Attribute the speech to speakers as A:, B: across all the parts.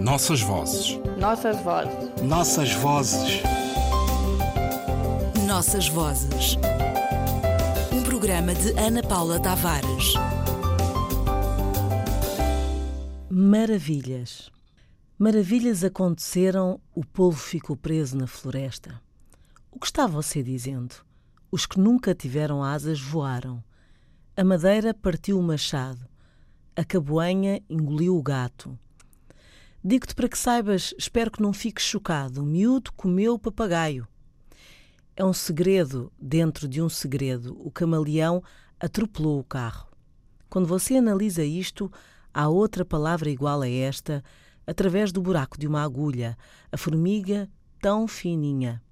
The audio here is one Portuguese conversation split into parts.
A: Nossas vozes.
B: Nossas vozes.
C: Nossas vozes.
D: Nossas vozes. Um programa de Ana Paula Tavares.
E: Maravilhas. Maravilhas aconteceram, o povo ficou preso na floresta. O que está você dizendo? Os que nunca tiveram asas voaram. A madeira partiu o machado. A caboanha engoliu o gato. Digo-te para que saibas, espero que não fiques chocado. O miúdo comeu o papagaio. É um segredo dentro de um segredo. O camaleão atropelou o carro. Quando você analisa isto, há outra palavra igual a esta, através do buraco de uma agulha, a formiga tão fininha.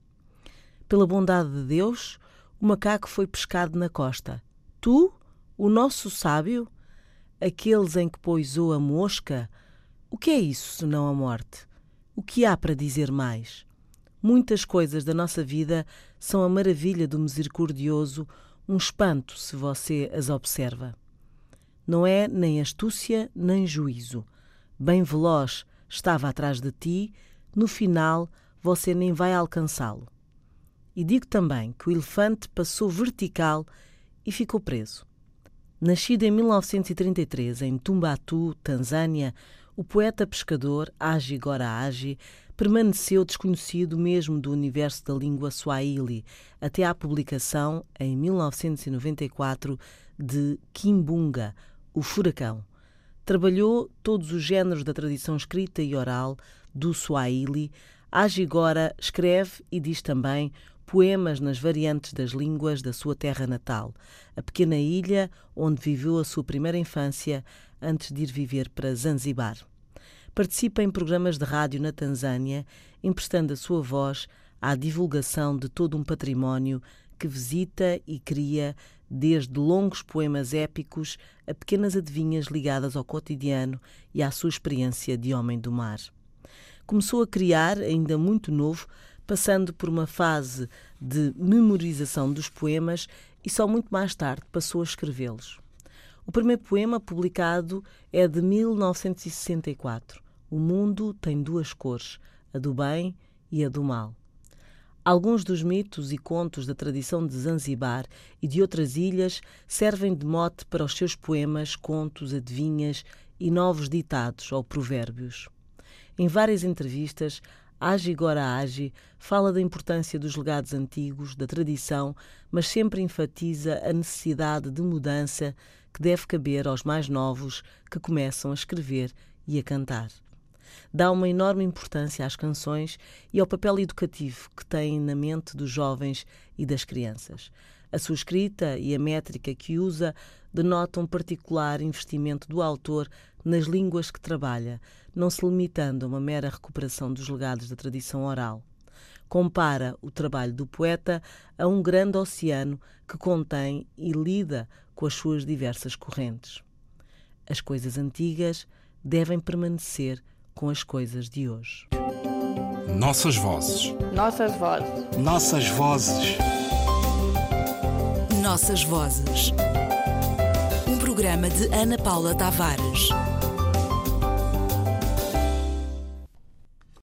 E: Pela bondade de Deus, o macaco foi pescado na costa. Tu, o nosso sábio, aqueles em que poisou a mosca, o que é isso senão a morte? O que há para dizer mais? Muitas coisas da nossa vida são a maravilha do misericordioso, um espanto se você as observa. Não é nem astúcia nem juízo. Bem veloz estava atrás de ti, no final você nem vai alcançá-lo. E digo também que o elefante passou vertical e ficou preso. Nascido em 1933 em Tumbatu, Tanzânia, o poeta pescador Agi Gora Agi permaneceu desconhecido mesmo do universo da língua swahili até à publicação, em 1994, de Kimbunga, o Furacão. Trabalhou todos os géneros da tradição escrita e oral do swahili. Agi Gora escreve e diz também poemas nas variantes das línguas da sua terra natal, a pequena ilha onde viveu a sua primeira infância antes de ir viver para Zanzibar. Participa em programas de rádio na Tanzânia, emprestando a sua voz à divulgação de todo um património que visita e cria, desde longos poemas épicos a pequenas adivinhas ligadas ao cotidiano e à sua experiência de homem do mar. Começou a criar, ainda muito novo, passando por uma fase de memorização dos poemas e só muito mais tarde passou a escrevê-los. O primeiro poema publicado é de 1964. O mundo tem duas cores, a do bem e a do mal. Alguns dos mitos e contos da tradição de Zanzibar e de outras ilhas servem de mote para os seus poemas, contos, adivinhas e novos ditados ou provérbios. Em várias entrevistas, Agi Gora Agi fala da importância dos legados antigos, da tradição, mas sempre enfatiza a necessidade de mudança que deve caber aos mais novos que começam a escrever e a cantar. Dá uma enorme importância às canções e ao papel educativo que têm na mente dos jovens e das crianças. A sua escrita e a métrica que usa denotam um particular investimento do autor nas línguas que trabalha, não se limitando a uma mera recuperação dos legados da tradição oral. Compara o trabalho do poeta a um grande oceano que contém e lida com as suas diversas correntes. As coisas antigas devem permanecer com as coisas de hoje.
A: Nossas vozes.
B: Nossas vozes.
C: Nossas vozes.
D: Nossas vozes. Um programa de Ana Paula Tavares.